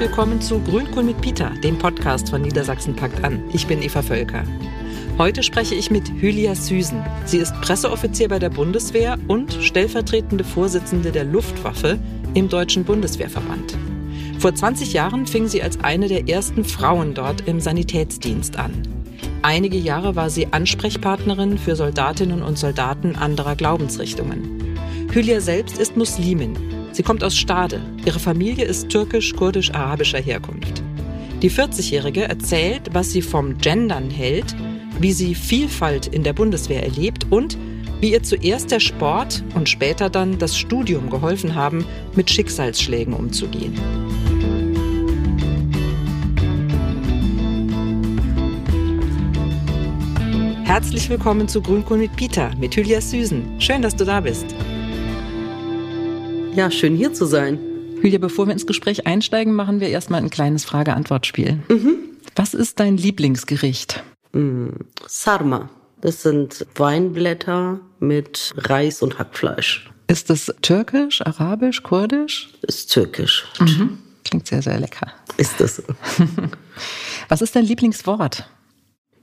willkommen zu Grünkohl mit Peter, dem Podcast von Niedersachsen packt an. Ich bin Eva Völker. Heute spreche ich mit Hylia Süßen. Sie ist Presseoffizier bei der Bundeswehr und stellvertretende Vorsitzende der Luftwaffe im Deutschen Bundeswehrverband. Vor 20 Jahren fing sie als eine der ersten Frauen dort im Sanitätsdienst an. Einige Jahre war sie Ansprechpartnerin für Soldatinnen und Soldaten anderer Glaubensrichtungen. Hylia selbst ist Muslimin. Sie kommt aus Stade. Ihre Familie ist türkisch-kurdisch-arabischer Herkunft. Die 40-Jährige erzählt, was sie vom Gendern hält, wie sie Vielfalt in der Bundeswehr erlebt und wie ihr zuerst der Sport und später dann das Studium geholfen haben, mit Schicksalsschlägen umzugehen. Herzlich willkommen zu Grünkohl mit Peter, mit Julia Süßen. Schön, dass du da bist. Ja, schön hier zu sein. Julia, bevor wir ins Gespräch einsteigen, machen wir erstmal ein kleines Frage-Antwort-Spiel. Mhm. Was ist dein Lieblingsgericht? Mm, Sarma. Das sind Weinblätter mit Reis und Hackfleisch. Ist das türkisch, arabisch, kurdisch? Ist türkisch. Mhm. Klingt sehr, sehr lecker. Ist das. Was ist dein Lieblingswort?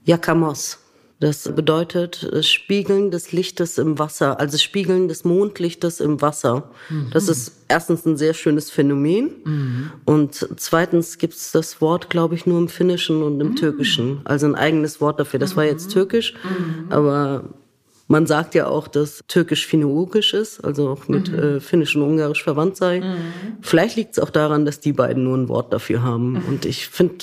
Yakamos. Das bedeutet das Spiegeln des Lichtes im Wasser, also Spiegeln des Mondlichtes im Wasser. Mhm. Das ist erstens ein sehr schönes Phänomen mhm. und zweitens gibt es das Wort, glaube ich, nur im Finnischen und im mhm. Türkischen. Also ein eigenes Wort dafür. Das war jetzt mhm. Türkisch, mhm. aber man sagt ja auch, dass Türkisch Finno-Ugrisch ist, also auch mit mhm. äh, Finnisch und Ungarisch verwandt sei. Mhm. Vielleicht liegt es auch daran, dass die beiden nur ein Wort dafür haben. Mhm. Und ich finde,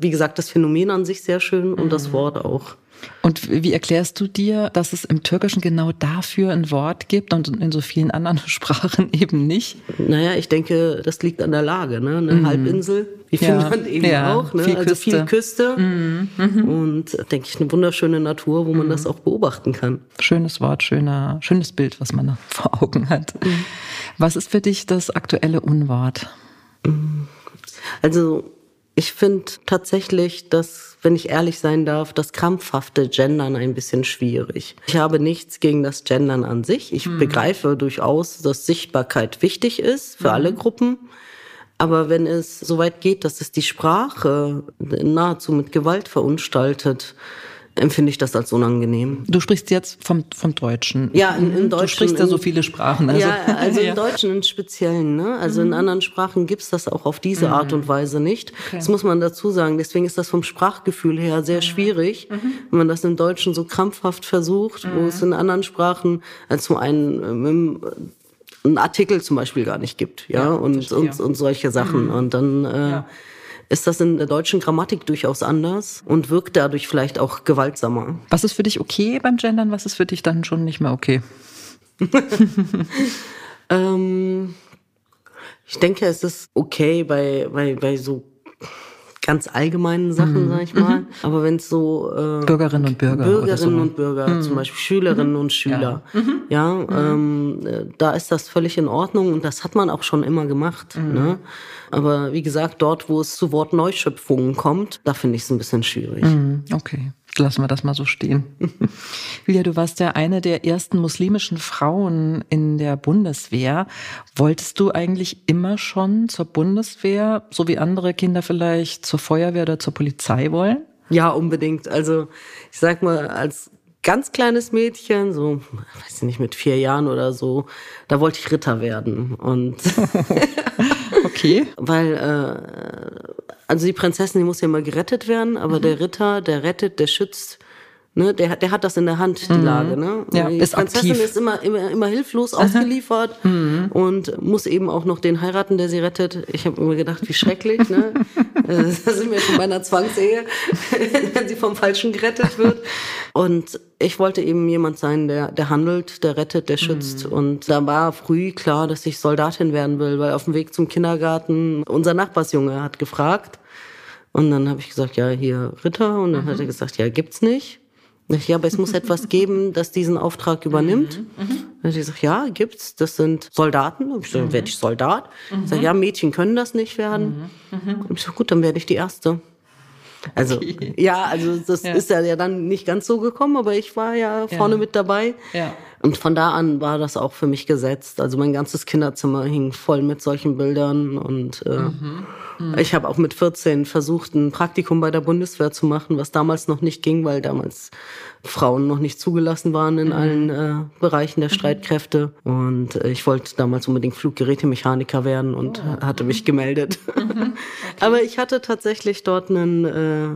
wie gesagt, das Phänomen an sich sehr schön und das Wort auch. Und wie erklärst du dir, dass es im Türkischen genau dafür ein Wort gibt und in so vielen anderen Sprachen eben nicht? Naja, ich denke, das liegt an der Lage. Ne? Eine mhm. Halbinsel, wie Finnland eben ja, auch. Ne? Viel also Küste. viel Küste. Mhm. Mhm. Und denke ich, eine wunderschöne Natur, wo man das mhm. auch beobachten kann. Schönes Wort, schöner, schönes Bild, was man da vor Augen hat. Mhm. Was ist für dich das aktuelle Unwort? Also ich finde tatsächlich, dass, wenn ich ehrlich sein darf, das krampfhafte Gendern ein bisschen schwierig. Ich habe nichts gegen das Gendern an sich. Ich mhm. begreife durchaus, dass Sichtbarkeit wichtig ist für mhm. alle Gruppen. Aber wenn es so weit geht, dass es die Sprache nahezu mit Gewalt verunstaltet, empfinde ich das als unangenehm. Du sprichst jetzt vom, vom Deutschen. Ja, im, im Deutschen. Du sprichst ja so viele Sprachen. Also. Ja, also im Deutschen im Speziellen. Ne? Also mhm. in anderen Sprachen gibt's das auch auf diese mhm. Art und Weise nicht. Okay. Das muss man dazu sagen. Deswegen ist das vom Sprachgefühl her sehr mhm. schwierig, mhm. wenn man das im Deutschen so krampfhaft versucht, wo es in anderen Sprachen als so ein ähm, einen Artikel zum Beispiel gar nicht gibt, ja, ja und, und, und solche Sachen. Mhm. Und dann äh, ist das in der deutschen Grammatik durchaus anders und wirkt dadurch vielleicht auch gewaltsamer. Was ist für dich okay beim Gendern? Was ist für dich dann schon nicht mehr okay? ähm, ich denke, es ist okay bei, bei, bei so ganz allgemeinen Sachen, mhm. sag ich mal. Mhm. Aber wenn es so äh, Bürgerinnen und Bürger, Bürgerinnen so. und Bürger, mhm. zum Beispiel Schülerinnen mhm. und Schüler, ja, mhm. ja mhm. ähm, äh, da ist das völlig in Ordnung und das hat man auch schon immer gemacht. Ne? Aber wie gesagt, dort, wo es zu Wortneuschöpfungen kommt, da finde ich es ein bisschen schwierig. Okay. Lassen wir das mal so stehen. Julia, du warst ja eine der ersten muslimischen Frauen in der Bundeswehr. Wolltest du eigentlich immer schon zur Bundeswehr, so wie andere Kinder vielleicht zur Feuerwehr oder zur Polizei wollen? Ja, unbedingt. Also ich sag mal, als ganz kleines Mädchen, so, weiß ich nicht, mit vier Jahren oder so, da wollte ich Ritter werden. Und okay. Weil, äh, also die Prinzessin, die muss ja immer gerettet werden, aber mhm. der Ritter, der rettet, der schützt Ne, der, der hat das in der Hand, die mhm. Lage. Ne? Ja, die ist Prinzessin aktiv. ist immer, immer, immer hilflos ausgeliefert mhm. und muss eben auch noch den heiraten, der sie rettet. Ich habe immer gedacht, wie schrecklich. ne? da sind wir schon bei einer Zwangsehe, wenn sie vom Falschen gerettet wird. Und ich wollte eben jemand sein, der, der handelt, der rettet, der schützt. Mhm. Und da war früh klar, dass ich Soldatin werden will, weil auf dem Weg zum Kindergarten unser Nachbarsjunge hat gefragt. Und dann habe ich gesagt, ja, hier Ritter. Und dann mhm. hat er gesagt, ja, gibt's nicht. Ja, aber es muss etwas geben, das diesen Auftrag übernimmt. Mhm. Mhm. Dann hat gesagt, ja, gibt's. Das sind Soldaten. Und ich so, mhm. werde ich Soldat? Mhm. Ich sag, ja, Mädchen können das nicht werden. Mhm. mhm. Und ich so, gut, dann werde ich die Erste. Also, okay. ja, also das ja. ist ja, ja dann nicht ganz so gekommen, aber ich war ja vorne ja. mit dabei. Ja. Und von da an war das auch für mich gesetzt. Also mein ganzes Kinderzimmer hing voll mit solchen Bildern und äh, mhm. Mhm. Ich habe auch mit 14 versucht, ein Praktikum bei der Bundeswehr zu machen, was damals noch nicht ging, weil damals Frauen noch nicht zugelassen waren in mhm. allen äh, Bereichen der mhm. Streitkräfte. Und äh, ich wollte damals unbedingt Fluggerätemechaniker werden und oh. hatte mich gemeldet. Mhm. Okay. Aber ich hatte tatsächlich dort einen äh,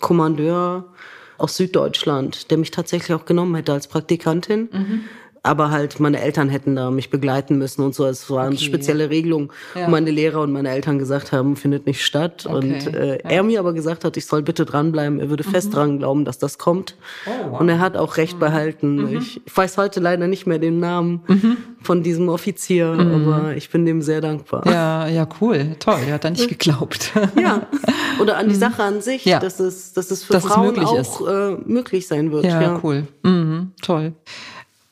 Kommandeur aus Süddeutschland, der mich tatsächlich auch genommen hätte als Praktikantin. Mhm aber halt meine Eltern hätten da mich begleiten müssen und so. Es war eine spezielle Regelung, ja. wo meine Lehrer und meine Eltern gesagt haben, findet nicht statt. Okay. Und äh, ja. er mir aber gesagt hat, ich soll bitte dranbleiben. Er würde mhm. fest dran glauben, dass das kommt. Oh, wow. Und er hat auch recht mhm. behalten. Mhm. Ich, ich, weiß heute leider nicht mehr den Namen mhm. von diesem Offizier, mhm. aber ich bin dem sehr dankbar. Ja, ja, cool, toll. Er hat da nicht geglaubt. ja, oder an die mhm. Sache an sich, ja. dass es, dass es für dass Frauen es auch äh, möglich sein wird. Ja. cool, toll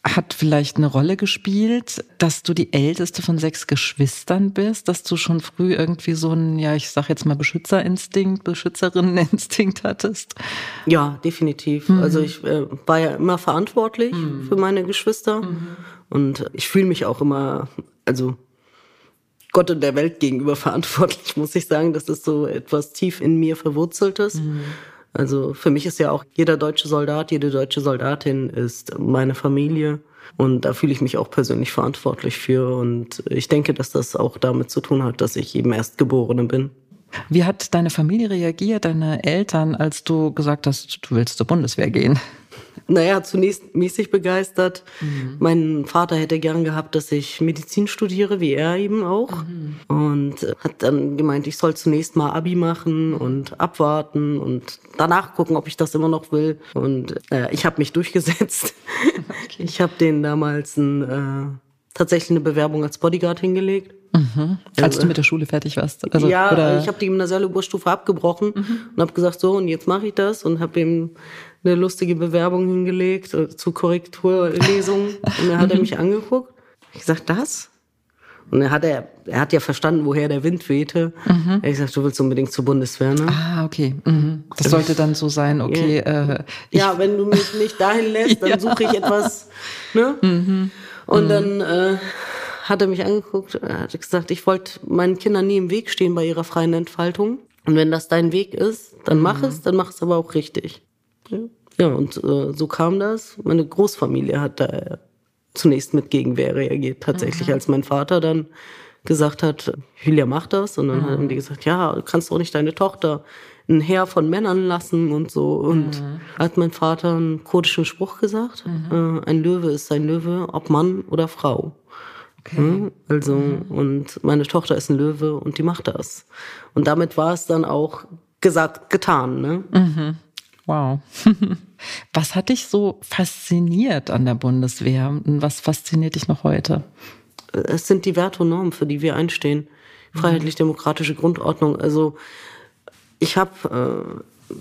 hat vielleicht eine Rolle gespielt, dass du die älteste von sechs Geschwistern bist, dass du schon früh irgendwie so einen, ja, ich sag jetzt mal Beschützerinstinkt, Beschützerinneninstinkt hattest? Ja, definitiv. Mhm. Also ich äh, war ja immer verantwortlich mhm. für meine Geschwister mhm. und ich fühle mich auch immer, also Gott und der Welt gegenüber verantwortlich, muss ich sagen. Das ist so etwas tief in mir verwurzeltes. Also für mich ist ja auch jeder deutsche Soldat, jede deutsche Soldatin ist meine Familie. Und da fühle ich mich auch persönlich verantwortlich für. Und ich denke, dass das auch damit zu tun hat, dass ich eben Erstgeborene bin. Wie hat deine Familie reagiert, deine Eltern, als du gesagt hast, du willst zur Bundeswehr gehen? Naja, zunächst mäßig begeistert. Mhm. Mein Vater hätte gern gehabt, dass ich Medizin studiere, wie er eben auch. Mhm. Und hat dann gemeint, ich soll zunächst mal Abi machen und abwarten und danach gucken, ob ich das immer noch will. Und äh, ich habe mich durchgesetzt. Okay. Ich habe denen damals ein, äh, tatsächlich eine Bewerbung als Bodyguard hingelegt. Mhm. Als also, du mit der Schule fertig warst? Also, ja, oder? ich habe die gymnasiale Oberstufe abgebrochen mhm. und habe gesagt, so und jetzt mache ich das und habe ihm eine lustige Bewerbung hingelegt äh, zu Korrekturlesungen. und dann hat er mich angeguckt. Ich gesagt, das? Und er hat, er, er hat ja verstanden, woher der Wind wehte. Mhm. Er hat gesagt, du willst unbedingt zur Bundeswehr, ne? Ah, okay. Mhm. Das sollte dann so sein, okay. Ja, äh, ja wenn du mich nicht dahin lässt, dann ja. suche ich etwas, ne? Mhm. Und mhm. dann äh, hat er mich angeguckt, er hat gesagt, ich wollte meinen Kindern nie im Weg stehen bei ihrer freien Entfaltung. Und wenn das dein Weg ist, dann mach mhm. es, dann mach es aber auch richtig. Ja, und äh, so kam das. Meine Großfamilie hat da zunächst mit Gegenwehr reagiert, tatsächlich, mhm. als mein Vater dann gesagt hat, Julia macht das. Und dann mhm. haben die gesagt, ja, du kannst doch nicht deine Tochter ein Heer von Männern lassen und so. Und mhm. hat mein Vater einen kurdischen Spruch gesagt, mhm. äh, ein Löwe ist ein Löwe, ob Mann oder Frau. Okay. Also, mhm. und meine Tochter ist ein Löwe und die macht das. Und damit war es dann auch gesagt, getan. Ne? Mhm. Wow. Was hat dich so fasziniert an der Bundeswehr und was fasziniert dich noch heute? Es sind die Werte und Normen, für die wir einstehen. Freiheitlich-demokratische Grundordnung. Also ich habe äh,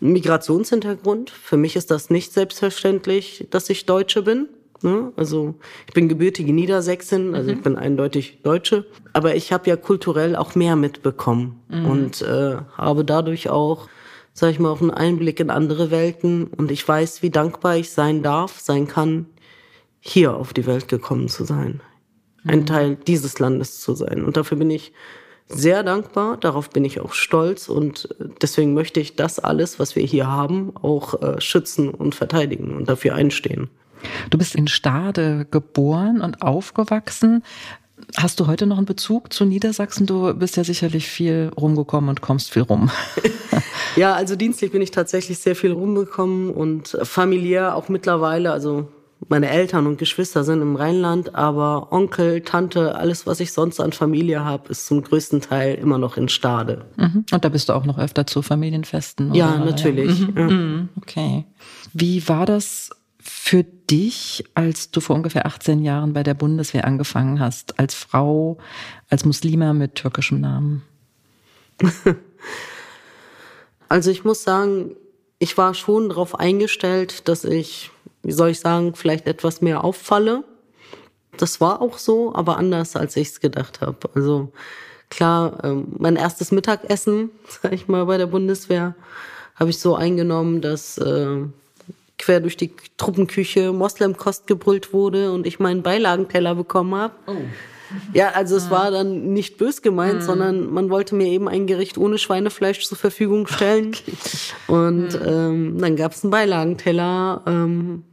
Migrationshintergrund. Für mich ist das nicht selbstverständlich, dass ich Deutsche bin. Ne? Also ich bin gebürtige Niedersächsin, also mhm. ich bin eindeutig Deutsche. Aber ich habe ja kulturell auch mehr mitbekommen mhm. und äh, habe dadurch auch sage ich mal, auch einen Einblick in andere Welten und ich weiß, wie dankbar ich sein darf, sein kann, hier auf die Welt gekommen zu sein. Ein mhm. Teil dieses Landes zu sein. Und dafür bin ich sehr dankbar, darauf bin ich auch stolz und äh, deswegen möchte ich das alles, was wir hier haben, auch äh, schützen und verteidigen und dafür einstehen. Du bist in Stade geboren und aufgewachsen. Hast du heute noch einen Bezug zu Niedersachsen? Du bist ja sicherlich viel rumgekommen und kommst viel rum. ja, also dienstlich bin ich tatsächlich sehr viel rumgekommen und familiär auch mittlerweile. Also meine Eltern und Geschwister sind im Rheinland, aber Onkel, Tante, alles, was ich sonst an Familie habe, ist zum größten Teil immer noch in Stade. Mhm. Und da bist du auch noch öfter zu Familienfesten? Ja, oder? natürlich. Mhm. Ja. Mhm. Okay. Wie war das für dich, als du vor ungefähr 18 Jahren bei der Bundeswehr angefangen hast, als Frau, als Muslima mit türkischem Namen? Also ich muss sagen, ich war schon darauf eingestellt, dass ich, wie soll ich sagen, vielleicht etwas mehr auffalle. Das war auch so, aber anders, als ich es gedacht habe. Also klar, ähm, mein erstes Mittagessen, sag ich mal, bei der Bundeswehr, habe ich so eingenommen, dass äh, quer durch die Truppenküche Moslemkost gebrüllt wurde und ich meinen Beilagenteller bekommen habe. Oh. Ja, also es war dann nicht bös gemeint, mhm. sondern man wollte mir eben ein Gericht ohne Schweinefleisch zur Verfügung stellen. Okay. Und mhm. ähm, dann gab es einen Beilagenteller. Ähm,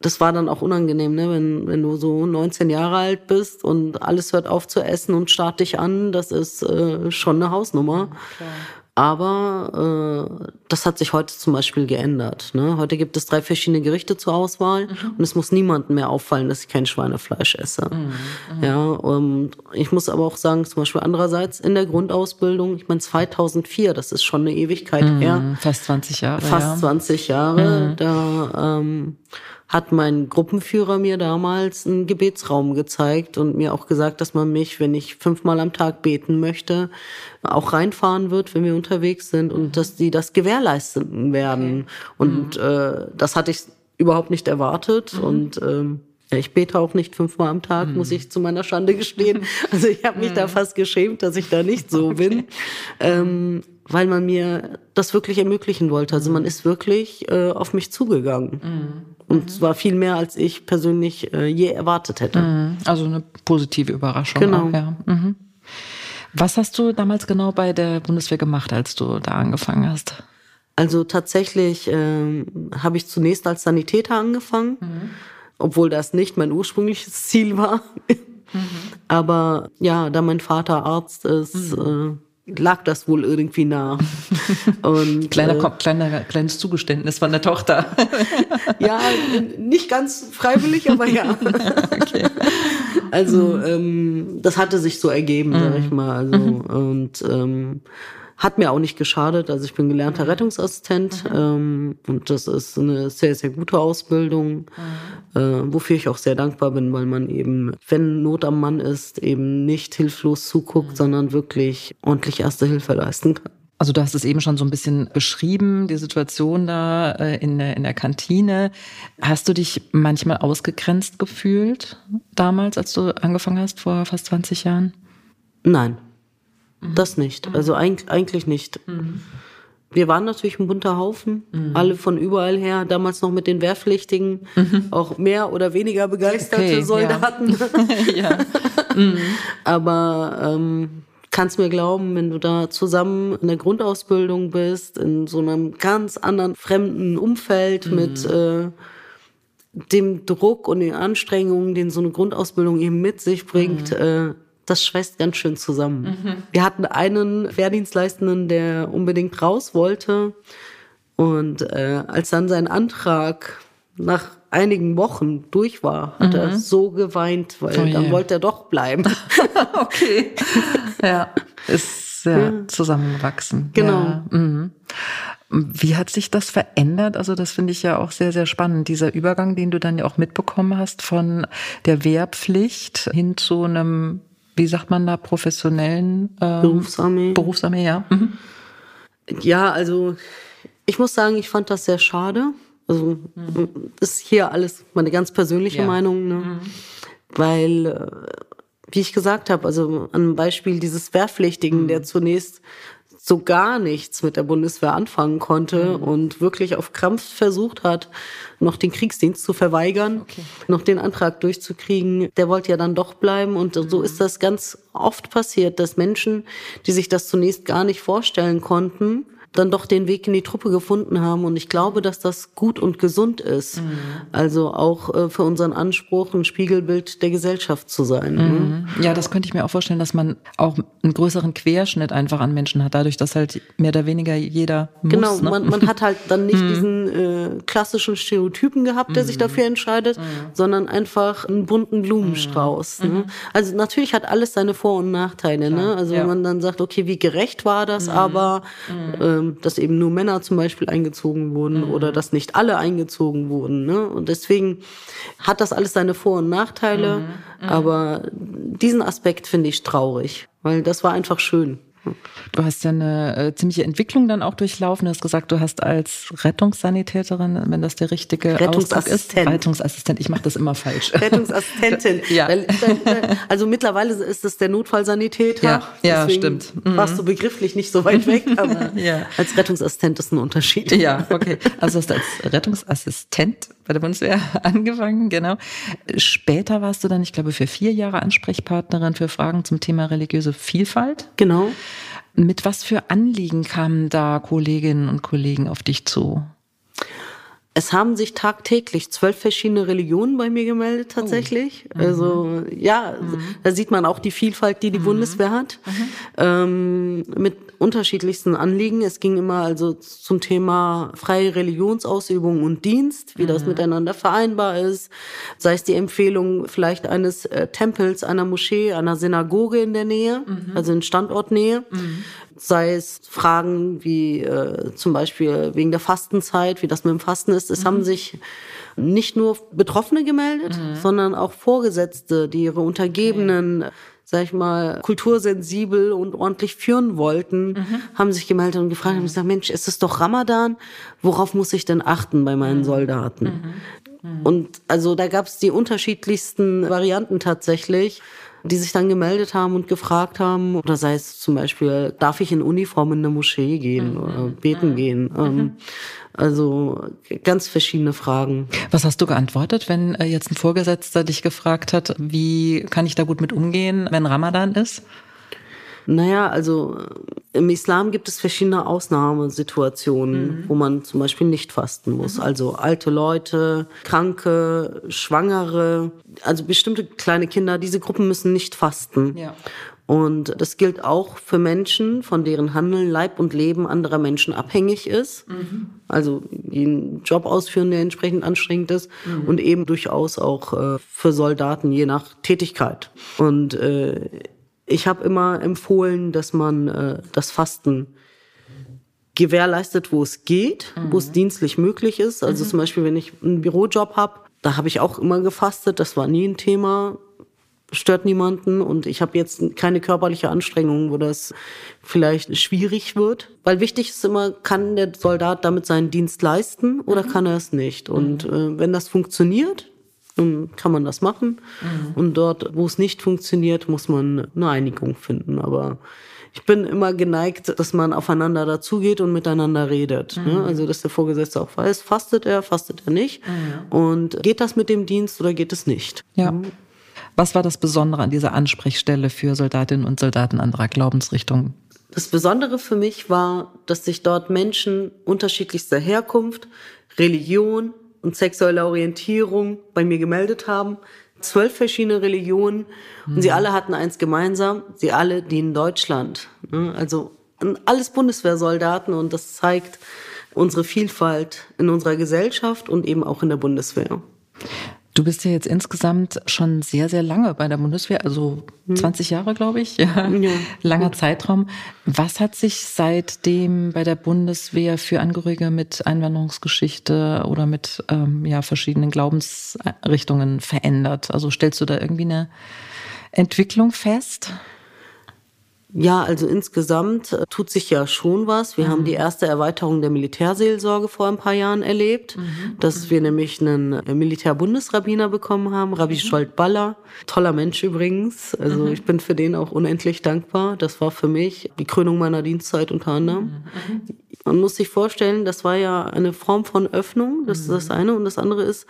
das war dann auch unangenehm, ne? wenn, wenn du so 19 Jahre alt bist und alles hört auf zu essen und starrt dich an. Das ist äh, schon eine Hausnummer. Klar. Aber äh, das hat sich heute zum Beispiel geändert. Ne? Heute gibt es drei verschiedene Gerichte zur Auswahl mhm. und es muss niemandem mehr auffallen, dass ich kein Schweinefleisch esse. Mhm. Mhm. Ja, und ich muss aber auch sagen, zum Beispiel andererseits in der Grundausbildung, ich meine 2004, das ist schon eine Ewigkeit mhm. her. Fast 20 Jahre. Fast ja. 20 Jahre. Mhm. Da ähm, hat mein Gruppenführer mir damals einen Gebetsraum gezeigt und mir auch gesagt, dass man mich, wenn ich fünfmal am Tag beten möchte, auch reinfahren wird, wenn wir unterwegs sind und dass die das gewährleisten werden. Okay. Und mhm. äh, das hatte ich überhaupt nicht erwartet mhm. und ähm, ich bete auch nicht fünfmal am Tag, muss mhm. ich zu meiner Schande gestehen. Also ich habe mich da mhm. fast geschämt, dass ich da nicht so okay. bin. Ähm, weil man mir das wirklich ermöglichen wollte. Also man ist wirklich äh, auf mich zugegangen. Mhm. Und mhm. zwar viel mehr, als ich persönlich äh, je erwartet hätte. Mhm. Also eine positive Überraschung. Genau. Auch, ja. Mhm. Was hast du damals genau bei der Bundeswehr gemacht, als du da angefangen hast? Also tatsächlich ähm, habe ich zunächst als Sanitäter angefangen, mhm. obwohl das nicht mein ursprüngliches Ziel war. Mhm. Aber ja, da mein Vater Arzt ist, mhm. Lag das wohl irgendwie nah. Und, kleiner, äh, kleiner, kleines Zugeständnis von der Tochter. ja, nicht ganz freiwillig, aber ja. okay. Also ähm, das hatte sich so ergeben, sag ich mhm. mal. Also mhm. und ähm, hat mir auch nicht geschadet. Also ich bin gelernter mhm. Rettungsassistent mhm. ähm, und das ist eine sehr, sehr gute Ausbildung, mhm. äh, wofür ich auch sehr dankbar bin, weil man eben, wenn Not am Mann ist, eben nicht hilflos zuguckt, mhm. sondern wirklich ordentlich erste Hilfe leisten kann. Also du hast es eben schon so ein bisschen beschrieben, die Situation da äh, in, der, in der Kantine. Hast du dich manchmal ausgegrenzt gefühlt damals, als du angefangen hast, vor fast 20 Jahren? Nein. Das nicht. Also eigentlich nicht. Wir waren natürlich ein bunter Haufen, mhm. alle von überall her, damals noch mit den Wehrpflichtigen, mhm. auch mehr oder weniger begeisterte okay, Soldaten. Ja. ja. Mhm. Aber ähm, kannst mir glauben, wenn du da zusammen in der Grundausbildung bist, in so einem ganz anderen fremden Umfeld mhm. mit äh, dem Druck und den Anstrengungen, den so eine Grundausbildung eben mit sich bringt, mhm. äh, das schweißt ganz schön zusammen. Mhm. Wir hatten einen Wehrdienstleistenden, der unbedingt raus wollte. Und äh, als dann sein Antrag nach einigen Wochen durch war, hat mhm. er so geweint, weil oh dann wollte er doch bleiben. okay. Ja, ist ja, ja. zusammengewachsen. Genau. Ja. Mhm. Wie hat sich das verändert? Also das finde ich ja auch sehr, sehr spannend, dieser Übergang, den du dann ja auch mitbekommen hast von der Wehrpflicht hin zu einem wie sagt man da, professionellen ähm, Berufsarmee. Berufsarmee, ja. Mhm. Ja, also ich muss sagen, ich fand das sehr schade. Also mhm. ist hier alles meine ganz persönliche ja. Meinung, ne? Mhm. weil äh, wie ich gesagt habe, also an Beispiel dieses Wehrpflichtigen, mhm. der zunächst so gar nichts mit der Bundeswehr anfangen konnte mhm. und wirklich auf Krampf versucht hat, noch den Kriegsdienst zu verweigern, okay. noch den Antrag durchzukriegen. Der wollte ja dann doch bleiben und mhm. so ist das ganz oft passiert, dass Menschen, die sich das zunächst gar nicht vorstellen konnten, dann doch den Weg in die Truppe gefunden haben. Und ich glaube, dass das gut und gesund ist. Mhm. Also auch äh, für unseren Anspruch, ein Spiegelbild der Gesellschaft zu sein. Ne? Mhm. Ja, das könnte ich mir auch vorstellen, dass man auch einen größeren Querschnitt einfach an Menschen hat, dadurch, dass halt mehr oder weniger jeder muss. Genau, ne? man, man hat halt dann nicht mhm. diesen äh, klassischen Stereotypen gehabt, der sich mhm. dafür entscheidet, mhm. sondern einfach einen bunten Blumenstrauß. Ne? Also natürlich hat alles seine Vor- und Nachteile. Ne? Also ja. wenn man dann sagt, okay, wie gerecht war das, aber ähm, dass eben nur Männer zum Beispiel eingezogen wurden mhm. oder dass nicht alle eingezogen wurden. Ne? Und deswegen hat das alles seine Vor- und Nachteile. Mhm. Mhm. Aber diesen Aspekt finde ich traurig, weil das war einfach schön. Du hast ja eine äh, ziemliche Entwicklung dann auch durchlaufen. Du hast gesagt, du hast als Rettungssanitäterin, wenn das der richtige Ausdruck ist, Rettungsassistent. Ich mache das immer falsch. Rettungsassistentin. ja. Also mittlerweile ist es der Notfallsanitäter. Ja, ja stimmt. Mhm. Warst du begrifflich nicht so weit weg, aber ja. als Rettungsassistent ist ein Unterschied. Ja, okay. Also hast du als Rettungsassistent bei der Bundeswehr angefangen, genau. Später warst du dann, ich glaube, für vier Jahre Ansprechpartnerin für Fragen zum Thema religiöse Vielfalt. Genau. Mit was für Anliegen kamen da Kolleginnen und Kollegen auf dich zu? Es haben sich tagtäglich zwölf verschiedene Religionen bei mir gemeldet, tatsächlich. Oh. Also ja, mhm. da sieht man auch die Vielfalt, die die mhm. Bundeswehr hat, mhm. ähm, mit unterschiedlichsten Anliegen. Es ging immer also zum Thema freie Religionsausübung und Dienst, wie das mhm. miteinander vereinbar ist. Sei es die Empfehlung vielleicht eines äh, Tempels, einer Moschee, einer Synagoge in der Nähe, mhm. also in Standortnähe mhm sei es Fragen wie äh, zum Beispiel wegen der Fastenzeit, wie das mit dem Fasten ist. Es mhm. haben sich nicht nur Betroffene gemeldet, mhm. sondern auch Vorgesetzte, die ihre Untergebenen, okay. Sag ich mal, kultursensibel und ordentlich führen wollten, mhm. haben sich gemeldet und gefragt, mhm. haben gesagt, Mensch, ist es doch Ramadan? Worauf muss ich denn achten bei meinen mhm. Soldaten? Mhm. Mhm. Und also da gab es die unterschiedlichsten Varianten tatsächlich die sich dann gemeldet haben und gefragt haben, oder sei es zum Beispiel, darf ich in Uniform in eine Moschee gehen mhm. oder beten mhm. gehen? Ähm, mhm. Also ganz verschiedene Fragen. Was hast du geantwortet, wenn äh, jetzt ein Vorgesetzter dich gefragt hat, wie kann ich da gut mit umgehen, wenn Ramadan ist? Naja, also im Islam gibt es verschiedene Ausnahmesituationen, mhm. wo man zum Beispiel nicht fasten muss. Mhm. Also alte Leute, Kranke, Schwangere, also bestimmte kleine Kinder, diese Gruppen müssen nicht fasten. Ja. Und das gilt auch für Menschen, von deren Handeln Leib und Leben anderer Menschen abhängig ist. Mhm. Also einen Job ausführen, der entsprechend anstrengend ist. Mhm. Und eben durchaus auch äh, für Soldaten, je nach Tätigkeit. Und äh, ich habe immer empfohlen, dass man äh, das Fasten gewährleistet, wo es geht, mhm. wo es dienstlich möglich ist. Also mhm. zum Beispiel, wenn ich einen Bürojob habe, da habe ich auch immer gefastet. Das war nie ein Thema, stört niemanden. Und ich habe jetzt keine körperliche Anstrengung, wo das vielleicht schwierig wird. Weil wichtig ist immer, kann der Soldat damit seinen Dienst leisten oder mhm. kann er es nicht? Und mhm. äh, wenn das funktioniert, dann kann man das machen. Mhm. Und dort, wo es nicht funktioniert, muss man eine Einigung finden. Aber ich bin immer geneigt, dass man aufeinander dazugeht und miteinander redet. Ne? Mhm. Also, dass der Vorgesetzte auch weiß, fastet er, fastet er nicht. Mhm. Und geht das mit dem Dienst oder geht es nicht? Ja. Was war das Besondere an dieser Ansprechstelle für Soldatinnen und Soldaten anderer Glaubensrichtungen? Das Besondere für mich war, dass sich dort Menschen unterschiedlichster Herkunft, Religion, und sexuelle Orientierung bei mir gemeldet haben. Zwölf verschiedene Religionen und sie mhm. alle hatten eins gemeinsam, sie alle dienen Deutschland. Ne? Also alles Bundeswehrsoldaten und das zeigt unsere Vielfalt in unserer Gesellschaft und eben auch in der Bundeswehr. Du bist ja jetzt insgesamt schon sehr, sehr lange bei der Bundeswehr, also 20 hm. Jahre, glaube ich. Ja. ja. Langer Zeitraum. Was hat sich seitdem bei der Bundeswehr für Angehörige mit Einwanderungsgeschichte oder mit ähm, ja, verschiedenen Glaubensrichtungen verändert? Also stellst du da irgendwie eine Entwicklung fest? Ja, also insgesamt äh, tut sich ja schon was. Wir mhm. haben die erste Erweiterung der Militärseelsorge vor ein paar Jahren erlebt, mhm. dass wir nämlich einen äh, Militärbundesrabbiner bekommen haben, Rabbi mhm. Scholt-Baller. Toller Mensch übrigens. Also mhm. ich bin für den auch unendlich dankbar. Das war für mich die Krönung meiner Dienstzeit unter anderem. Mhm. Mhm. Man muss sich vorstellen, das war ja eine Form von Öffnung. Das ist das eine. Und das andere ist,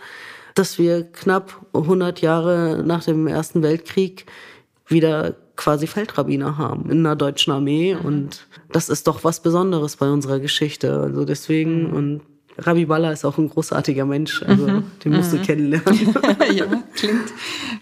dass wir knapp 100 Jahre nach dem Ersten Weltkrieg wieder quasi Feldrabbiner haben in der deutschen Armee. Mhm. Und das ist doch was Besonderes bei unserer Geschichte. Also deswegen, mhm. und Rabbi Balla ist auch ein großartiger Mensch. Also mhm. den musst du mhm. kennenlernen. ja, klingt,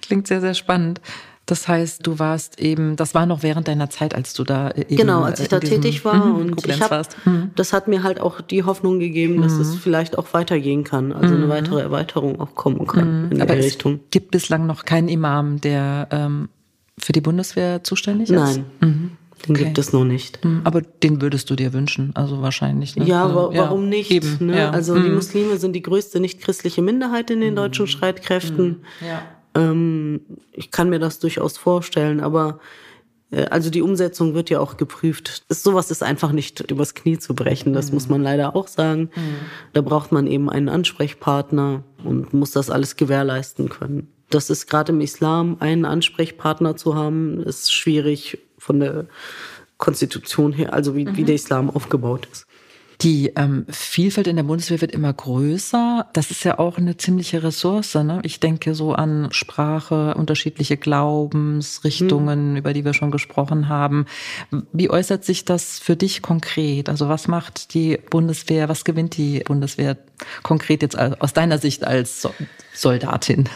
klingt sehr, sehr spannend. Das heißt, du warst eben, das war noch während deiner Zeit, als du da eben Genau, als ich da tätig war mhm, und ich hab, mhm. das hat mir halt auch die Hoffnung gegeben, dass mhm. es vielleicht auch weitergehen kann, also eine mhm. weitere Erweiterung auch kommen kann in Aber der Richtung. Es gibt bislang noch keinen Imam, der ähm, für die Bundeswehr zuständig ist? Nein. Mhm. Den okay. gibt es noch nicht. Mhm. Aber den würdest du dir wünschen, also wahrscheinlich. Ne? Ja, also, warum ja, nicht? Eben, ne? ja. Also mhm. die Muslime sind die größte nicht-christliche Minderheit in den mhm. deutschen Streitkräften. Mhm. Ja. Ähm, ich kann mir das durchaus vorstellen, aber äh, also die Umsetzung wird ja auch geprüft. Das, sowas ist einfach nicht übers Knie zu brechen, das muss man leider auch sagen. Da braucht man eben einen Ansprechpartner und muss das alles gewährleisten können das ist gerade im Islam, einen Ansprechpartner zu haben, ist schwierig von der Konstitution her, also wie, mhm. wie der Islam aufgebaut ist. Die ähm, Vielfalt in der Bundeswehr wird immer größer. Das ist ja auch eine ziemliche Ressource. Ne? Ich denke so an Sprache, unterschiedliche Glaubensrichtungen, hm. über die wir schon gesprochen haben. Wie äußert sich das für dich konkret? Also was macht die Bundeswehr, was gewinnt die Bundeswehr konkret jetzt aus deiner Sicht als Soldatin?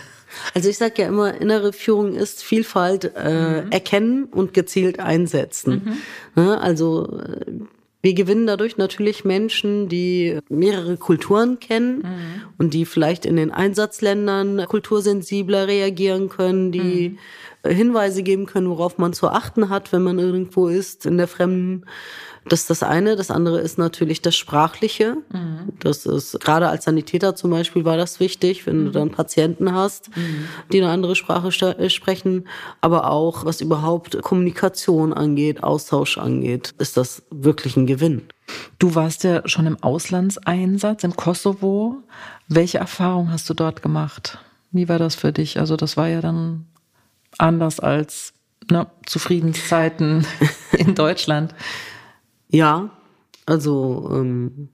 Also ich sage ja immer, innere Führung ist Vielfalt äh, mhm. erkennen und gezielt einsetzen. Mhm. Ne? Also äh, wir gewinnen dadurch natürlich Menschen, die mehrere Kulturen kennen mhm. und die vielleicht in den Einsatzländern kultursensibler reagieren können, die mhm. Hinweise geben können, worauf man zu achten hat, wenn man irgendwo ist in der fremden das ist das eine. Das andere ist natürlich das Sprachliche. Mhm. Das ist, gerade als Sanitäter zum Beispiel war das wichtig, wenn mhm. du dann Patienten hast, mhm. die eine andere Sprache äh, sprechen. Aber auch, was überhaupt Kommunikation angeht, Austausch angeht, ist das wirklich ein Gewinn. Du warst ja schon im Auslandseinsatz im Kosovo. Welche Erfahrung hast du dort gemacht? Wie war das für dich? Also das war ja dann anders als ne, zu Friedenszeiten in Deutschland. Ja, also ähm,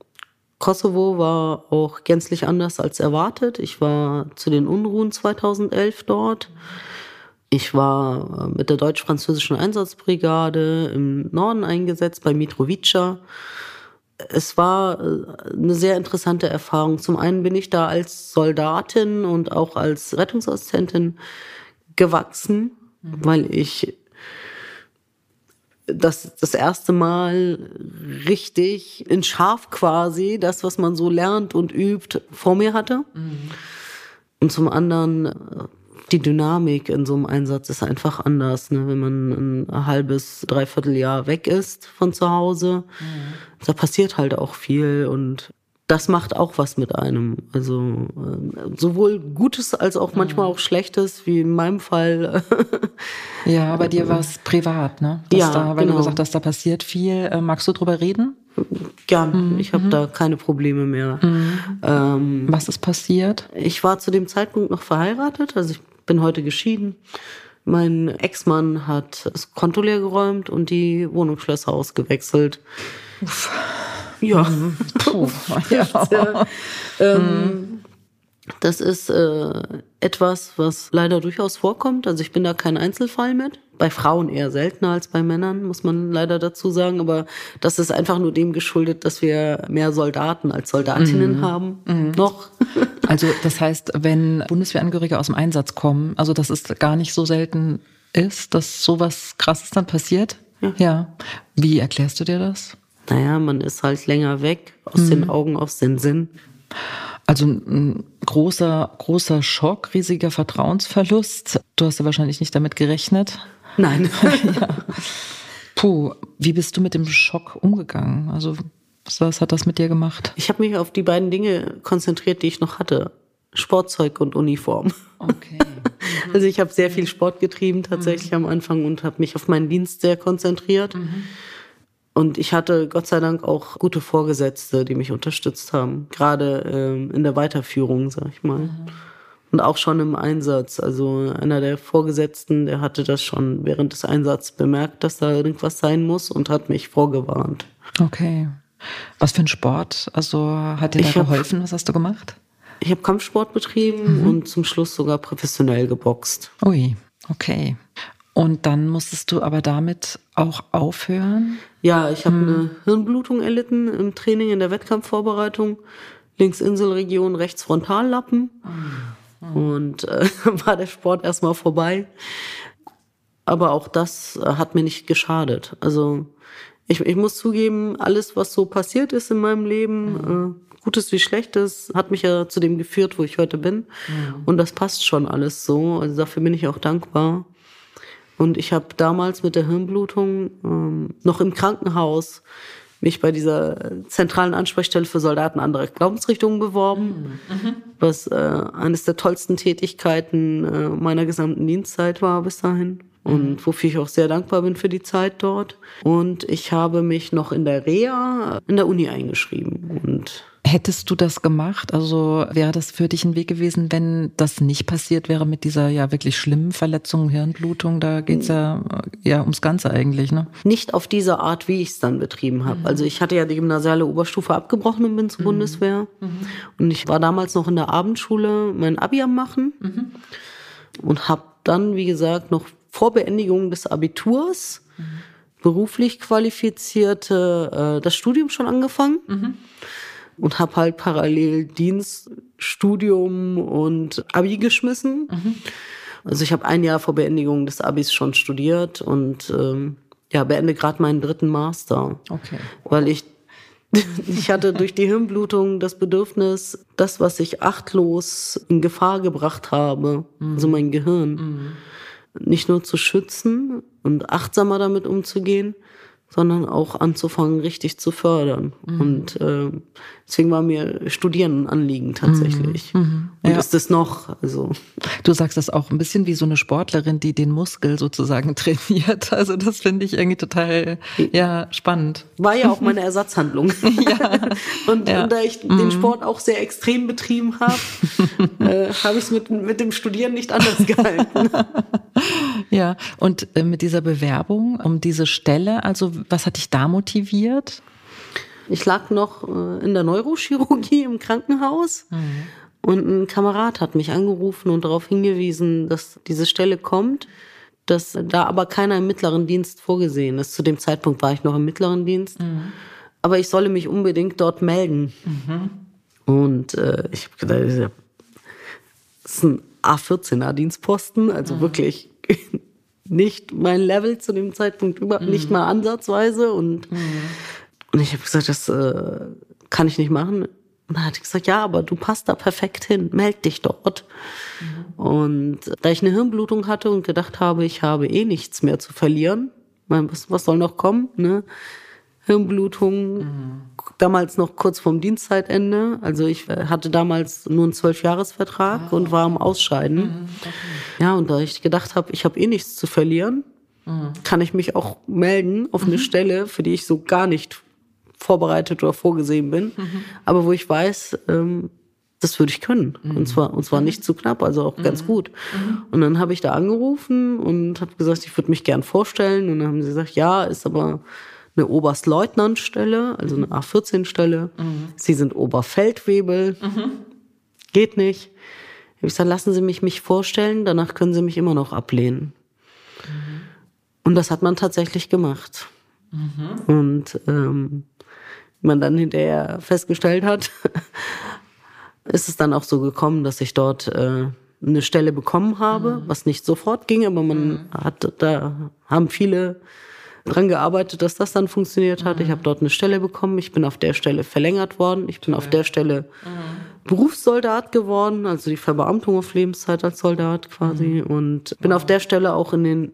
Kosovo war auch gänzlich anders als erwartet. Ich war zu den Unruhen 2011 dort. Ich war äh, mit der deutsch-französischen Einsatzbrigade im Norden eingesetzt, bei Mitrovica. Es war äh, eine sehr interessante Erfahrung. Zum einen bin ich da als Soldatin und auch als Rettungsassistentin gewachsen, mhm. weil ich das das erste Mal richtig in scharf quasi das, was man so lernt und übt, vor mir hatte. Mhm. Und zum anderen die Dynamik in so einem Einsatz ist einfach anders, ne? wenn man ein halbes, dreiviertel Jahr weg ist von zu Hause. Mhm. Da passiert halt auch viel und das macht auch was mit einem. Also äh, sowohl Gutes als auch manchmal mhm. auch Schlechtes, wie in meinem Fall. ja, bei dir war es privat, ne? Dass ja, da, weil genau. du gesagt hast, da passiert viel. Äh, magst du drüber reden? Ja, mhm. ich habe mhm. da keine Probleme mehr. Mhm. Ähm, was ist passiert? Ich war zu dem Zeitpunkt noch verheiratet, also ich bin heute geschieden. Mein Ex-Mann hat das Konto leer geräumt und die Wohnungsschlösser ausgewechselt. Uff. Ja. Mhm. Puh. ja. ähm, das ist äh, etwas, was leider durchaus vorkommt. Also ich bin da kein Einzelfall mit. Bei Frauen eher seltener als bei Männern, muss man leider dazu sagen. Aber das ist einfach nur dem geschuldet, dass wir mehr Soldaten als Soldatinnen mhm. haben. Mhm. Noch. Also das heißt, wenn Bundeswehrangehörige aus dem Einsatz kommen, also das ist gar nicht so selten ist, dass sowas krasses dann passiert. Ja. ja. Wie erklärst du dir das? Naja, man ist halt länger weg, aus mhm. den Augen, aus den Sinn. Also ein großer, großer Schock, riesiger Vertrauensverlust. Du hast ja wahrscheinlich nicht damit gerechnet. Nein. ja. Puh, wie bist du mit dem Schock umgegangen? Also was hat das mit dir gemacht? Ich habe mich auf die beiden Dinge konzentriert, die ich noch hatte. Sportzeug und Uniform. Okay. Mhm. Also ich habe sehr viel Sport getrieben tatsächlich mhm. am Anfang und habe mich auf meinen Dienst sehr konzentriert. Mhm. Und ich hatte Gott sei Dank auch gute Vorgesetzte, die mich unterstützt haben. Gerade ähm, in der Weiterführung, sag ich mal. Mhm. Und auch schon im Einsatz. Also einer der Vorgesetzten, der hatte das schon während des Einsatzes bemerkt, dass da irgendwas sein muss und hat mich vorgewarnt. Okay. Was für ein Sport? Also hat dir da ich geholfen? Hab, Was hast du gemacht? Ich habe Kampfsport betrieben mhm. und zum Schluss sogar professionell geboxt. Ui, okay. Und dann musstest du aber damit auch aufhören? Ja, ich habe hm. eine Hirnblutung erlitten im Training, in der Wettkampfvorbereitung. Links Inselregion, rechts Frontallappen. Hm. Und äh, war der Sport erstmal vorbei. Aber auch das äh, hat mir nicht geschadet. Also ich, ich muss zugeben, alles, was so passiert ist in meinem Leben, mhm. äh, Gutes wie Schlechtes, hat mich ja zu dem geführt, wo ich heute bin. Mhm. Und das passt schon alles so. Also dafür bin ich auch dankbar. Und ich habe damals mit der Hirnblutung ähm, noch im Krankenhaus mich bei dieser zentralen Ansprechstelle für Soldaten anderer Glaubensrichtungen beworben, mhm. mhm. was äh, eines der tollsten Tätigkeiten äh, meiner gesamten Dienstzeit war bis dahin. Und mhm. wofür ich auch sehr dankbar bin für die Zeit dort. Und ich habe mich noch in der Reha in der Uni eingeschrieben. Und Hättest du das gemacht? Also wäre das für dich ein Weg gewesen, wenn das nicht passiert wäre mit dieser ja wirklich schlimmen Verletzung, Hirnblutung? Da geht's ja, ja ums Ganze eigentlich, ne? Nicht auf diese Art, wie ich es dann betrieben habe. Mhm. Also ich hatte ja die gymnasiale Oberstufe abgebrochen und bin zur mhm. Bundeswehr. Mhm. Und ich war damals noch in der Abendschule mein Abi am machen mhm. und habe dann, wie gesagt, noch vor Beendigung des Abiturs mhm. beruflich qualifizierte äh, das Studium schon angefangen. Und habe halt parallel Dienst, Studium und Abi geschmissen. Mhm. Also ich habe ein Jahr vor Beendigung des Abis schon studiert und ähm, ja, beende gerade meinen dritten Master. Okay. Weil ich ich hatte durch die Hirnblutung das Bedürfnis, das, was ich achtlos in Gefahr gebracht habe, mhm. also mein Gehirn, mhm. nicht nur zu schützen und achtsamer damit umzugehen, sondern auch anzufangen, richtig zu fördern. Mhm. Und äh, deswegen war mir Studieren ein Anliegen tatsächlich. Mhm. mhm. Und ja. ist es noch. Also. Du sagst das auch ein bisschen wie so eine Sportlerin, die den Muskel sozusagen trainiert. Also das finde ich irgendwie total ja, spannend. War ja auch meine Ersatzhandlung. ja. und, ja. und da ich mhm. den Sport auch sehr extrem betrieben habe, äh, habe ich es mit, mit dem Studieren nicht anders gehalten. Ja, und äh, mit dieser Bewerbung um diese Stelle, also was hat dich da motiviert? Ich lag noch äh, in der Neurochirurgie im Krankenhaus mhm. und ein Kamerad hat mich angerufen und darauf hingewiesen, dass diese Stelle kommt, dass da aber keiner im mittleren Dienst vorgesehen ist. Zu dem Zeitpunkt war ich noch im mittleren Dienst. Mhm. Aber ich solle mich unbedingt dort melden. Mhm. Und äh, ich habe gedacht, das ist ein A14er Dienstposten, also mhm. wirklich nicht mein Level zu dem Zeitpunkt überhaupt mhm. nicht mal ansatzweise und mhm. und ich habe gesagt, das äh, kann ich nicht machen. Und dann hat ich gesagt, ja, aber du passt da perfekt hin, meld dich dort. Mhm. Und da ich eine Hirnblutung hatte und gedacht habe, ich habe eh nichts mehr zu verlieren, was, was soll noch kommen, ne? Hirnblutung, mhm. Damals noch kurz vorm Dienstzeitende. Also ich hatte damals nur einen Zwölfjahresvertrag ah. und war am Ausscheiden. Mhm. Okay. Ja, und da ich gedacht habe, ich habe eh nichts zu verlieren, mhm. kann ich mich auch melden auf eine mhm. Stelle, für die ich so gar nicht vorbereitet oder vorgesehen bin, mhm. aber wo ich weiß, ähm, das würde ich können. Mhm. Und zwar, und zwar nicht zu knapp, also auch mhm. ganz gut. Mhm. Und dann habe ich da angerufen und habe gesagt, ich würde mich gern vorstellen. Und dann haben sie gesagt, ja, ist aber eine Oberstleutnantstelle, also eine A14-Stelle. Mhm. Sie sind Oberfeldwebel. Mhm. Geht nicht. Ich habe gesagt, lassen Sie mich mich vorstellen, danach können Sie mich immer noch ablehnen. Mhm. Und das hat man tatsächlich gemacht. Mhm. Und ähm, man dann hinterher festgestellt hat, ist es dann auch so gekommen, dass ich dort äh, eine Stelle bekommen habe, mhm. was nicht sofort ging, aber man mhm. hat, da haben viele dran gearbeitet, dass das dann funktioniert hat. Mhm. Ich habe dort eine Stelle bekommen. Ich bin auf der Stelle verlängert worden. Ich bin okay. auf der Stelle mhm. Berufssoldat geworden, also die Verbeamtung auf Lebenszeit als Soldat quasi. Mhm. Und bin wow. auf der Stelle auch in den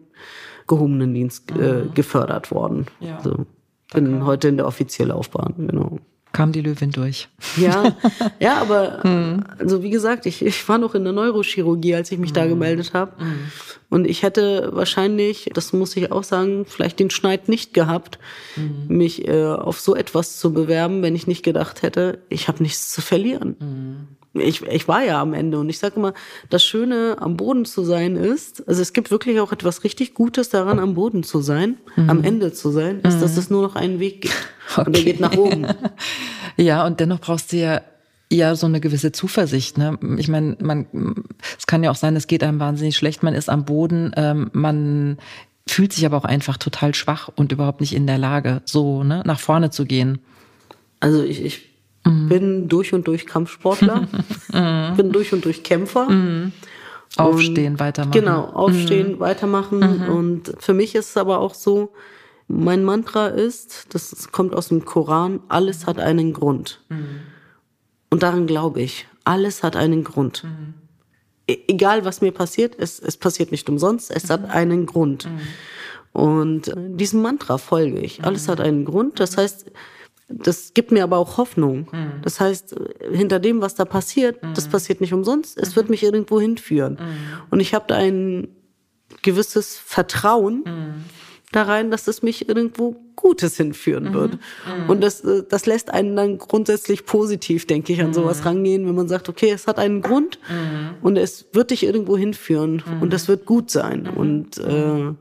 gehobenen Dienst äh, mhm. gefördert worden. Ja. Also bin okay. heute in der offiziellen Laufbahn, genau kam die Löwin durch. Ja, ja, aber hm. also wie gesagt, ich, ich war noch in der Neurochirurgie, als ich mich hm. da gemeldet habe. Hm. Und ich hätte wahrscheinlich, das muss ich auch sagen, vielleicht den Schneid nicht gehabt, hm. mich äh, auf so etwas zu bewerben, wenn ich nicht gedacht hätte, ich habe nichts zu verlieren. Ich, ich war ja am Ende und ich sage immer, das Schöne am Boden zu sein ist, also es gibt wirklich auch etwas richtig Gutes daran, am Boden zu sein, mhm. am Ende zu sein, ist, mhm. dass es nur noch einen Weg gibt okay. und der geht nach oben. ja, und dennoch brauchst du ja ja so eine gewisse Zuversicht. Ne? Ich meine, man, es kann ja auch sein, es geht einem wahnsinnig schlecht, man ist am Boden, ähm, man fühlt sich aber auch einfach total schwach und überhaupt nicht in der Lage, so ne, nach vorne zu gehen. Also ich, ich Mhm. Bin durch und durch Kampfsportler, mhm. bin durch und durch Kämpfer. Mhm. Aufstehen, und, weitermachen. Genau, aufstehen, mhm. weitermachen. Mhm. Und für mich ist es aber auch so, mein Mantra ist, das kommt aus dem Koran, alles hat einen Grund. Mhm. Und daran glaube ich. Alles hat einen Grund. E egal, was mir passiert, es, es passiert nicht umsonst, es hat einen Grund. Und äh, diesem Mantra folge ich. Alles hat einen Grund. Das heißt, das gibt mir aber auch Hoffnung. Mhm. Das heißt, hinter dem, was da passiert, mhm. das passiert nicht umsonst. Es mhm. wird mich irgendwo hinführen. Mhm. Und ich habe da ein gewisses Vertrauen, mhm. da rein, dass es mich irgendwo Gutes hinführen Mhm. wird. Und das, äh, das lässt einen dann grundsätzlich positiv, denke ich, an sowas rangehen, wenn man sagt, okay, es hat einen Grund und es wird dich irgendwo hinführen und das wird gut sein. Und, äh,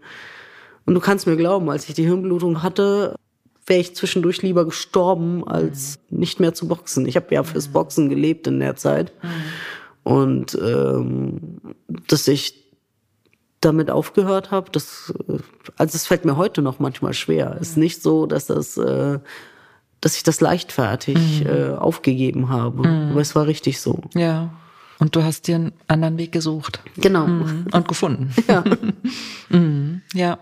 und du kannst mir glauben, als ich die Hirnblutung hatte, wäre ich zwischendurch lieber gestorben, als nicht mehr zu boxen. Ich habe ja fürs Boxen gelebt in der Zeit. Und ähm, dass ich damit aufgehört habe, das, äh, also es fällt mir heute noch manchmal schwer. Es ist nicht so, dass das, äh, dass ich das leichtfertig äh, aufgegeben habe. Aber es war richtig so. Ja. Und du hast dir einen anderen Weg gesucht Genau. Mhm. und gefunden. Ja. Mhm. Ja.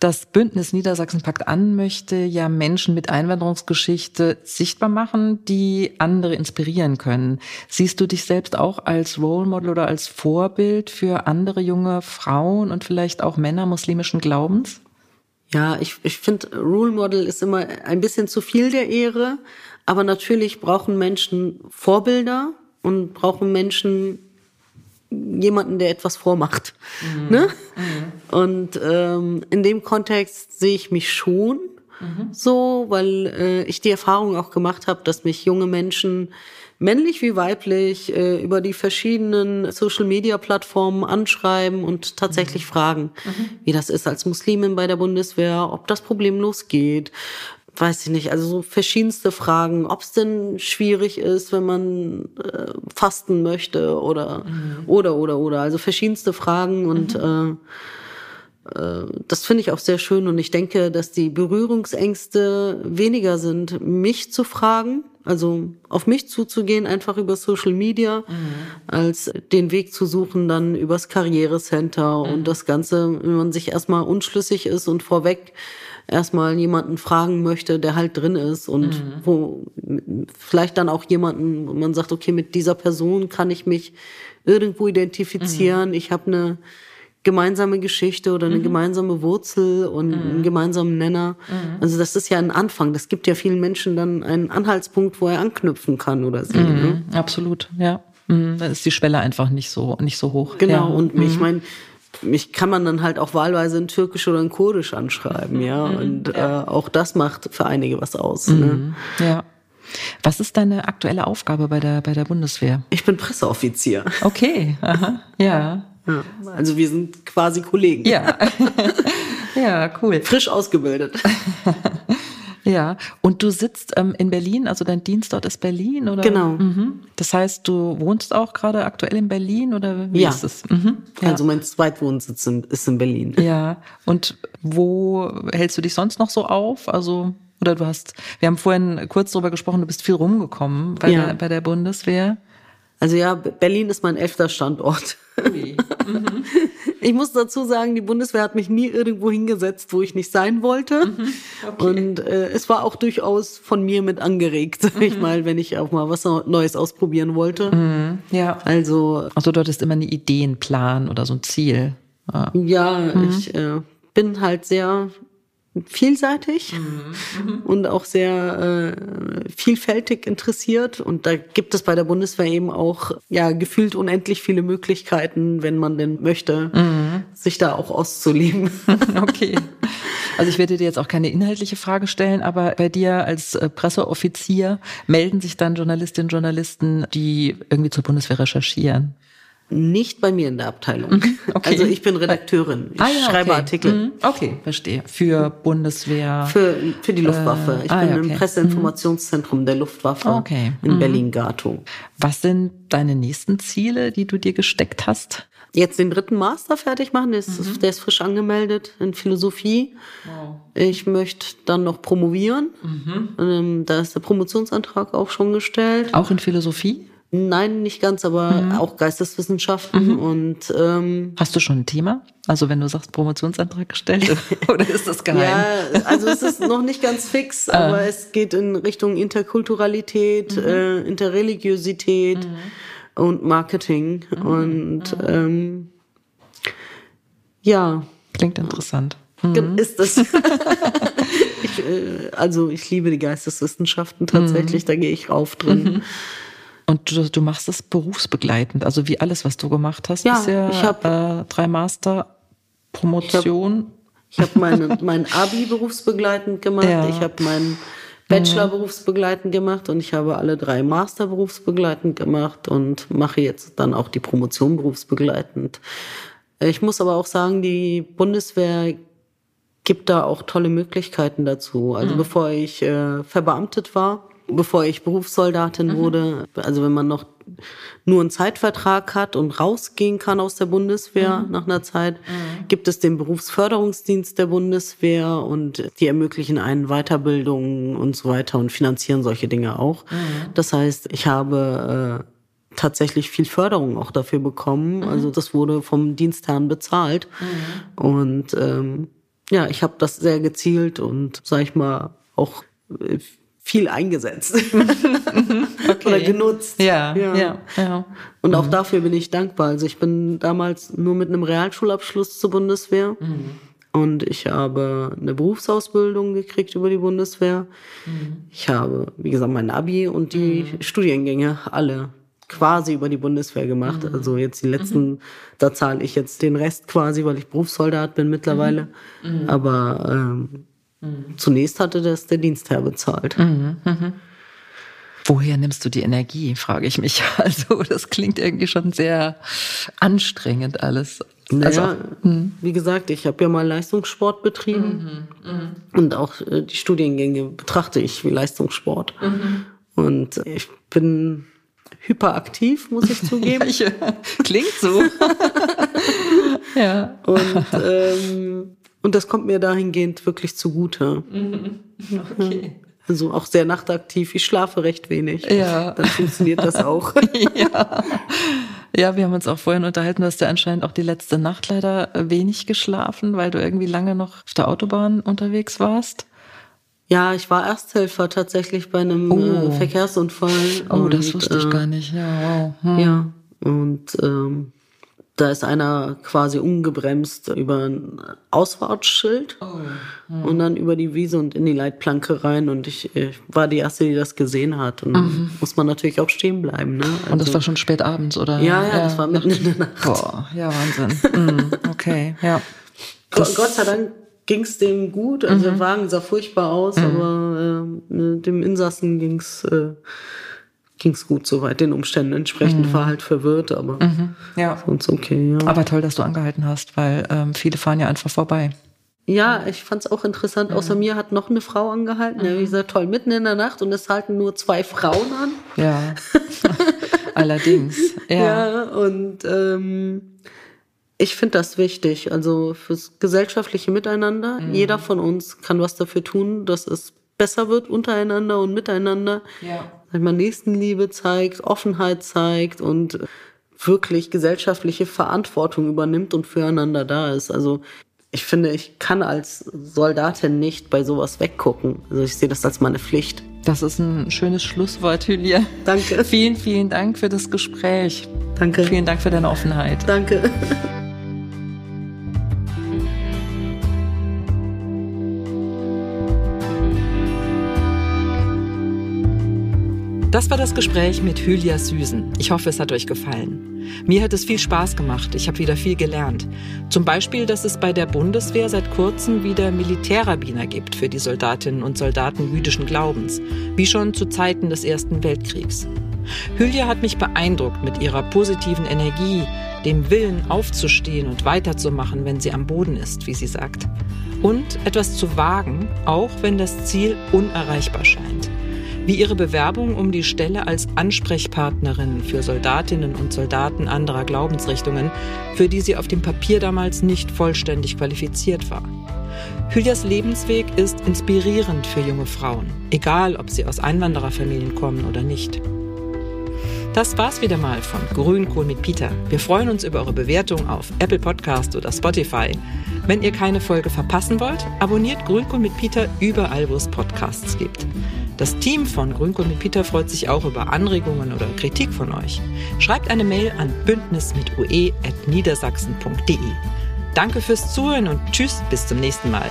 Das Bündnis Niedersachsen packt an möchte ja Menschen mit Einwanderungsgeschichte sichtbar machen, die andere inspirieren können. Siehst du dich selbst auch als Role Model oder als Vorbild für andere junge Frauen und vielleicht auch Männer muslimischen Glaubens? Ja, ich, ich finde, Role Model ist immer ein bisschen zu viel der Ehre. Aber natürlich brauchen Menschen Vorbilder und brauchen Menschen jemanden, der etwas vormacht. Ne? Und ähm, in dem Kontext sehe ich mich schon so, weil äh, ich die Erfahrung auch gemacht habe, dass mich junge Menschen männlich wie weiblich äh, über die verschiedenen Social-Media-Plattformen anschreiben und tatsächlich fragen, wie das ist als Muslimin bei der Bundeswehr, ob das problemlos geht. Weiß ich nicht, also so verschiedenste Fragen, ob es denn schwierig ist, wenn man äh, fasten möchte oder oder oder oder, also verschiedenste Fragen und äh, das finde ich auch sehr schön und ich denke, dass die Berührungsängste weniger sind, mich zu fragen, also auf mich zuzugehen, einfach über Social Media, als den Weg zu suchen dann übers Karrierecenter und das Ganze, wenn man sich erstmal unschlüssig ist und vorweg erstmal jemanden fragen möchte, der halt drin ist und wo vielleicht dann auch jemanden, wo man sagt, okay, mit dieser Person kann ich mich irgendwo identifizieren, ich habe eine gemeinsame Geschichte oder eine gemeinsame Wurzel und einen gemeinsamen Nenner. Also das ist ja ein Anfang. Das gibt ja vielen Menschen dann einen Anhaltspunkt, wo er anknüpfen kann oder sie. Ne? Absolut, ja. Mhm. Dann ist die Schwelle einfach nicht so, nicht so hoch. Genau. Ja. Und ich meine, mich kann man dann halt auch wahlweise in Türkisch oder in Kurdisch anschreiben, ja. Und Äh, auch das macht für einige was aus. Ne? ja. Was ist deine aktuelle Aufgabe bei der, bei der Bundeswehr? Ich bin Presseoffizier. Okay, aha. ja. Ja. Also wir sind quasi Kollegen. Ja. ja, cool. Frisch ausgebildet. Ja. Und du sitzt ähm, in Berlin, also dein Dienst dort ist Berlin, oder? Genau. Mhm. Das heißt, du wohnst auch gerade aktuell in Berlin oder wie Ja. ist es? Mhm. Ja. Also mein Zweitwohnsitz ist in Berlin. Ja, und wo hältst du dich sonst noch so auf? Also, oder du hast, wir haben vorhin kurz darüber gesprochen, du bist viel rumgekommen bei, Ja. der, bei der Bundeswehr. Also ja, Berlin ist mein elfter Standort. Ich muss dazu sagen, die Bundeswehr hat mich nie irgendwo hingesetzt, wo ich nicht sein wollte. Und äh, es war auch durchaus von mir mit angeregt, sag ich mal, wenn ich auch mal was Neues ausprobieren wollte. Ja. Also Also du hattest immer einen Ideenplan oder so ein Ziel. Ja. ja, ich äh, bin halt sehr vielseitig und auch sehr äh, vielfältig interessiert. Und da gibt es bei der Bundeswehr eben auch ja gefühlt unendlich viele Möglichkeiten, wenn man denn möchte, sich da auch auszuleben. Okay. Also ich werde dir jetzt auch keine inhaltliche Frage stellen, aber bei dir als äh, Presseoffizier melden sich dann Journalistinnen und Journalisten, die irgendwie zur Bundeswehr recherchieren. Nicht bei mir in der Abteilung. Okay. Also ich bin Redakteurin. Ich Ah ja, schreibe okay. Artikel Mhm. Okay, verstehe. Für Bundeswehr. für, für die Luftwaffe. Ich ah, bin ja, im okay. Presseinformationszentrum der Luftwaffe Okay. in Berlin-Gatow. Was sind deine nächsten Ziele, die du dir gesteckt hast? Jetzt den dritten Master fertig machen, der ist, der ist frisch angemeldet in Philosophie. Ich möchte dann noch promovieren. Ähm, da ist der Promotionsantrag auch schon gestellt. Auch in Philosophie? Nein, nicht ganz, aber auch Geisteswissenschaften und ähm, Hast du schon ein Thema? Also wenn du sagst Promotionsantrag gestellt oder ist das geheim? Ja, also es ist noch nicht ganz fix, aber es geht in Richtung Interkulturalität, äh, Interreligiosität und Marketing. Und ähm, ja, Klingt interessant. ist das. ich, äh, also ich liebe die Geisteswissenschaften tatsächlich, da gehe ich rauf drin. Und du, du machst es berufsbegleitend, also wie alles, was du gemacht hast Ja, bisher. ich hab- äh, drei Master, Promotion. Ich habe meine, mein Abi berufsbegleitend gemacht. Ja. Ich habe meinen Bachelor mhm. berufsbegleitend gemacht und ich habe alle drei Master berufsbegleitend gemacht und mache jetzt dann auch die Promotion berufsbegleitend. Ich muss aber auch sagen, die Bundeswehr gibt da auch tolle Möglichkeiten dazu. Also mhm. bevor ich äh, verbeamtet war, bevor ich Berufssoldatin mhm. wurde, also wenn man noch nur einen Zeitvertrag hat und rausgehen kann aus der Bundeswehr mhm. nach einer Zeit, mhm. gibt es den Berufsförderungsdienst der Bundeswehr und die ermöglichen einen Weiterbildung und so weiter und finanzieren solche Dinge auch. Mhm. Das heißt, ich habe äh, tatsächlich viel Förderung auch dafür bekommen. Mhm. Also das wurde vom Dienstherrn bezahlt. Mhm. Und ähm, ja, ich habe das sehr gezielt und, sag ich mal, auch äh, viel eingesetzt okay. oder genutzt. Ja, ja, ja. ja. Und auch mhm. dafür bin ich dankbar. Also ich bin damals nur mit einem Realschulabschluss zur Bundeswehr mhm. und ich habe eine Berufsausbildung gekriegt über die Bundeswehr. Mhm. Ich habe, wie gesagt, mein Abi und die mhm. Studiengänge alle quasi über die Bundeswehr gemacht. Mhm. Also jetzt die letzten, mhm. da zahle ich jetzt den Rest quasi, weil ich Berufssoldat bin mittlerweile. Mhm. mhm. Aber ähm, mhm. zunächst hatte das der Dienstherr bezahlt. Mhm. Woher nimmst du die Energie, frage ich mich. Also das klingt irgendwie schon sehr anstrengend alles. Naja, also, wie gesagt, ich habe ja mal Leistungssport betrieben und auch äh, die Studiengänge betrachte ich wie Leistungssport. Und ich bin hyperaktiv, muss ich zugeben. klingt so. ja. Und, ähm, und das kommt mir dahingehend wirklich zugute. Mhm. Okay. Also auch sehr nachtaktiv. Ich schlafe recht wenig. Ja. Dann funktioniert das auch. ja. Ja, wir haben uns auch vorhin unterhalten, du hast ja anscheinend auch die letzte Nacht leider wenig geschlafen, weil du irgendwie lange noch auf der Autobahn unterwegs warst. Ja, ich war Ersthelfer tatsächlich bei einem oh. äh, Verkehrsunfall. Oh, und, das wusste ich äh, gar nicht. Ja, wow. Hm. Ja, und ähm, da ist einer quasi ungebremst über ein Ausfahrtsschild oh. hm. und dann über die Wiese und in die Leitplanke rein. Und ich, ich war die Erste, die das gesehen hat. Und mhm. muss man natürlich auch stehen bleiben. Ne? Also, und das also war schon spät abends, oder? Ja, ja, ja das war mitten in der Nacht. Boah, ja, Wahnsinn. mhm. Okay, ja. Das Gott sei Dank ging es dem gut. Also mhm. der Wagen sah furchtbar aus, mhm. aber äh, dem Insassen ging's äh, ging's gut soweit, den Umständen entsprechend mhm. war halt verwirrt, aber mhm. ja. sonst okay. Ja. Aber toll, dass du angehalten hast, weil ähm, viele fahren ja einfach vorbei. Ja, ich fand es auch interessant. Außer mir hat noch eine Frau angehalten. Ja, wie gesagt, toll, mitten in der Nacht und es halten nur zwei Frauen an. Ja, allerdings. Ja, ja und ähm, ich finde das wichtig, also fürs gesellschaftliche Miteinander. Mhm. Jeder von uns kann was dafür tun, dass es besser wird untereinander und miteinander. Ja. Dass man Nächstenliebe zeigt, Offenheit zeigt und wirklich gesellschaftliche Verantwortung übernimmt und füreinander da ist. Also ich finde, ich kann als Soldatin nicht bei sowas weggucken. Also ich sehe das als meine Pflicht. Das ist ein schönes Schlusswort, Julia. Danke. Vielen, vielen Dank für das Gespräch. Danke. Vielen Dank für deine Offenheit. Danke. Das war das Gespräch mit Hylia Süßen. Ich hoffe, es hat euch gefallen. Mir hat es viel Spaß gemacht. Ich habe wieder viel gelernt. Zum Beispiel, dass es bei der Bundeswehr seit kurzem wieder Militärrabbiner gibt für die Soldatinnen und Soldaten jüdischen Glaubens, wie schon zu Zeiten des Ersten Weltkriegs. Hylia hat mich beeindruckt mit ihrer positiven Energie, dem Willen aufzustehen und weiterzumachen, wenn sie am Boden ist, wie sie sagt. Und etwas zu wagen, auch wenn das Ziel unerreichbar scheint wie ihre Bewerbung um die Stelle als Ansprechpartnerin für Soldatinnen und Soldaten anderer Glaubensrichtungen, für die sie auf dem Papier damals nicht vollständig qualifiziert war. Hylias Lebensweg ist inspirierend für junge Frauen, egal ob sie aus Einwandererfamilien kommen oder nicht. Das war's wieder mal von Grünkohl mit Peter. Wir freuen uns über eure Bewertung auf Apple Podcast oder Spotify. Wenn ihr keine Folge verpassen wollt, abonniert Grünkohl mit Peter überall, wo es Podcasts gibt. Das Team von Grünkohl mit Peter freut sich auch über Anregungen oder Kritik von euch. Schreibt eine Mail an bündnismitue.niedersachsen.de. Danke fürs Zuhören und tschüss, bis zum nächsten Mal.